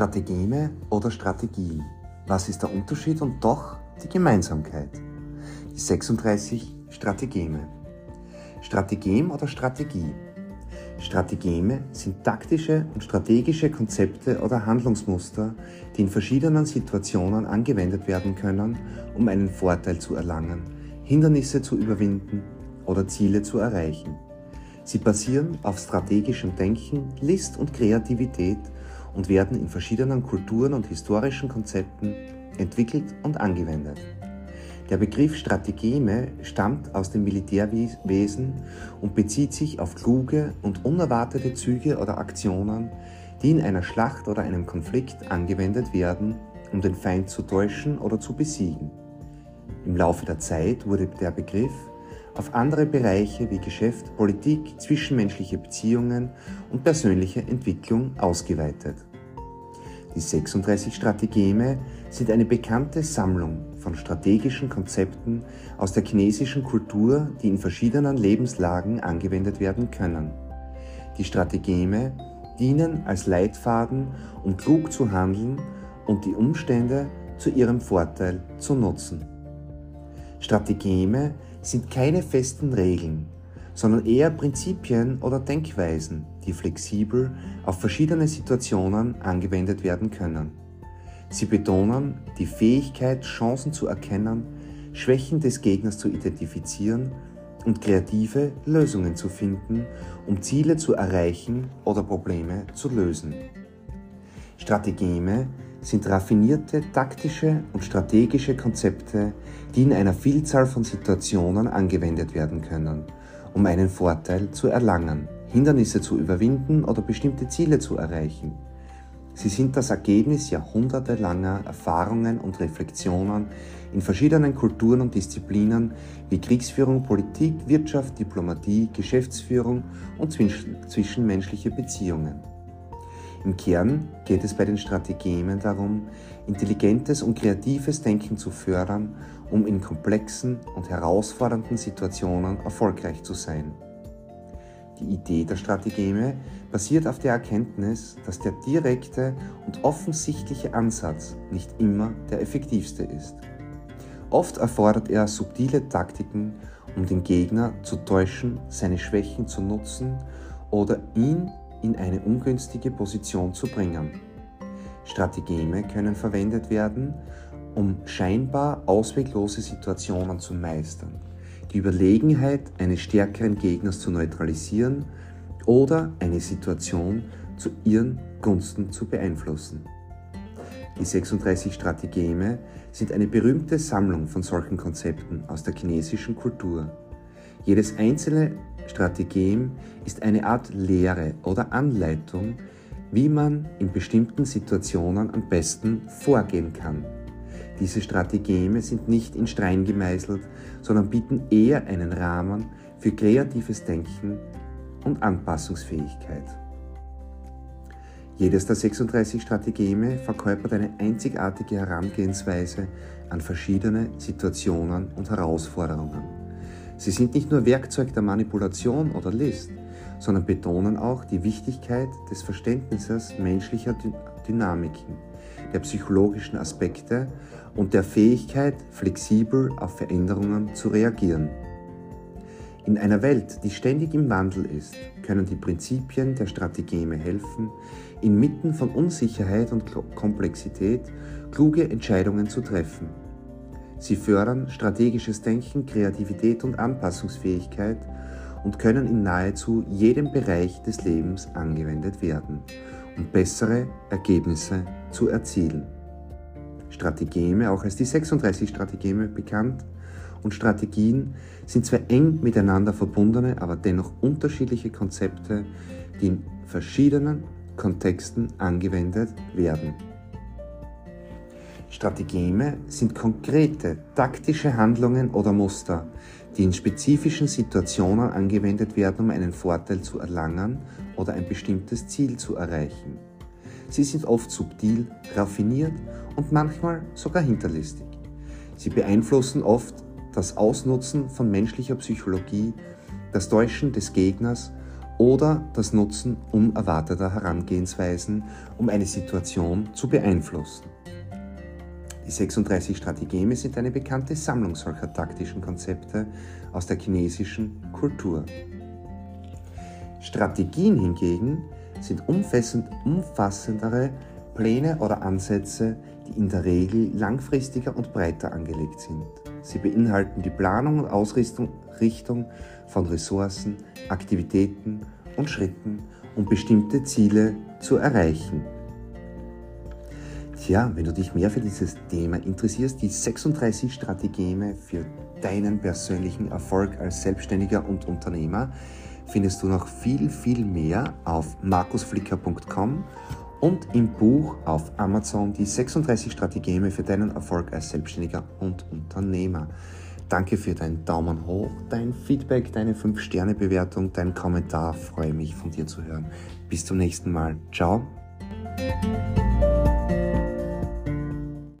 Strategeme oder Strategien? Was ist der Unterschied und doch die Gemeinsamkeit? Die 36 Strategeme. Strategem oder Strategie? Strategeme sind taktische und strategische Konzepte oder Handlungsmuster, die in verschiedenen Situationen angewendet werden können, um einen Vorteil zu erlangen, Hindernisse zu überwinden oder Ziele zu erreichen. Sie basieren auf strategischem Denken, List und Kreativität und werden in verschiedenen Kulturen und historischen Konzepten entwickelt und angewendet. Der Begriff Strategeme stammt aus dem Militärwesen und bezieht sich auf kluge und unerwartete Züge oder Aktionen, die in einer Schlacht oder einem Konflikt angewendet werden, um den Feind zu täuschen oder zu besiegen. Im Laufe der Zeit wurde der Begriff auf andere Bereiche wie Geschäft, Politik, zwischenmenschliche Beziehungen und persönliche Entwicklung ausgeweitet. Die 36 Strategeme sind eine bekannte Sammlung von strategischen Konzepten aus der chinesischen Kultur, die in verschiedenen Lebenslagen angewendet werden können. Die Strategeme dienen als Leitfaden, um klug zu handeln und die Umstände zu ihrem Vorteil zu nutzen. Strategeme sind keine festen Regeln, sondern eher Prinzipien oder Denkweisen, die flexibel auf verschiedene Situationen angewendet werden können. Sie betonen die Fähigkeit, Chancen zu erkennen, Schwächen des Gegners zu identifizieren und kreative Lösungen zu finden, um Ziele zu erreichen oder Probleme zu lösen. Strategeme sind raffinierte taktische und strategische Konzepte, die in einer Vielzahl von Situationen angewendet werden können, um einen Vorteil zu erlangen, Hindernisse zu überwinden oder bestimmte Ziele zu erreichen. Sie sind das Ergebnis jahrhundertelanger Erfahrungen und Reflexionen in verschiedenen Kulturen und Disziplinen wie Kriegsführung, Politik, Wirtschaft, Diplomatie, Geschäftsführung und zwischenmenschliche Beziehungen. Im Kern geht es bei den Strategien darum, intelligentes und kreatives Denken zu fördern, um in komplexen und herausfordernden Situationen erfolgreich zu sein. Die Idee der Strategeme basiert auf der Erkenntnis, dass der direkte und offensichtliche Ansatz nicht immer der effektivste ist. Oft erfordert er subtile Taktiken, um den Gegner zu täuschen, seine Schwächen zu nutzen oder ihn in eine ungünstige Position zu bringen. Strategeme können verwendet werden, um scheinbar ausweglose Situationen zu meistern, die Überlegenheit eines stärkeren Gegners zu neutralisieren oder eine Situation zu ihren Gunsten zu beeinflussen. Die 36 Strategeme sind eine berühmte Sammlung von solchen Konzepten aus der chinesischen Kultur. Jedes einzelne Strategem ist eine Art Lehre oder Anleitung, wie man in bestimmten Situationen am besten vorgehen kann. Diese Strategeme sind nicht in Stein gemeißelt, sondern bieten eher einen Rahmen für kreatives Denken und Anpassungsfähigkeit. Jedes der 36 Strategeme verkörpert eine einzigartige Herangehensweise an verschiedene Situationen und Herausforderungen. Sie sind nicht nur Werkzeug der Manipulation oder List, sondern betonen auch die Wichtigkeit des Verständnisses menschlicher Dynamiken, der psychologischen Aspekte und der Fähigkeit, flexibel auf Veränderungen zu reagieren. In einer Welt, die ständig im Wandel ist, können die Prinzipien der Strategeme helfen, inmitten von Unsicherheit und Komplexität kluge Entscheidungen zu treffen. Sie fördern strategisches Denken, Kreativität und Anpassungsfähigkeit und können in nahezu jedem Bereich des Lebens angewendet werden, um bessere Ergebnisse zu erzielen. Strategeme, auch als die 36 Strategeme bekannt, und Strategien sind zwar eng miteinander verbundene, aber dennoch unterschiedliche Konzepte, die in verschiedenen Kontexten angewendet werden. Strategeme sind konkrete, taktische Handlungen oder Muster, die in spezifischen Situationen angewendet werden, um einen Vorteil zu erlangen oder ein bestimmtes Ziel zu erreichen. Sie sind oft subtil, raffiniert und manchmal sogar hinterlistig. Sie beeinflussen oft das Ausnutzen von menschlicher Psychologie, das Täuschen des Gegners oder das Nutzen unerwarteter Herangehensweisen, um eine Situation zu beeinflussen. Die 36 Strategeme sind eine bekannte Sammlung solcher taktischen Konzepte aus der chinesischen Kultur. Strategien hingegen sind umfassendere Pläne oder Ansätze, die in der Regel langfristiger und breiter angelegt sind. Sie beinhalten die Planung und Ausrichtung von Ressourcen, Aktivitäten und Schritten, um bestimmte Ziele zu erreichen. Tja, wenn du dich mehr für dieses Thema interessierst, die 36 Strategeme für deinen persönlichen Erfolg als Selbstständiger und Unternehmer, findest du noch viel, viel mehr auf markusflicker.com und im Buch auf Amazon die 36 Strategeme für deinen Erfolg als Selbstständiger und Unternehmer. Danke für deinen Daumen hoch, dein Feedback, deine 5-Sterne-Bewertung, deinen Kommentar. Freue mich von dir zu hören. Bis zum nächsten Mal. Ciao.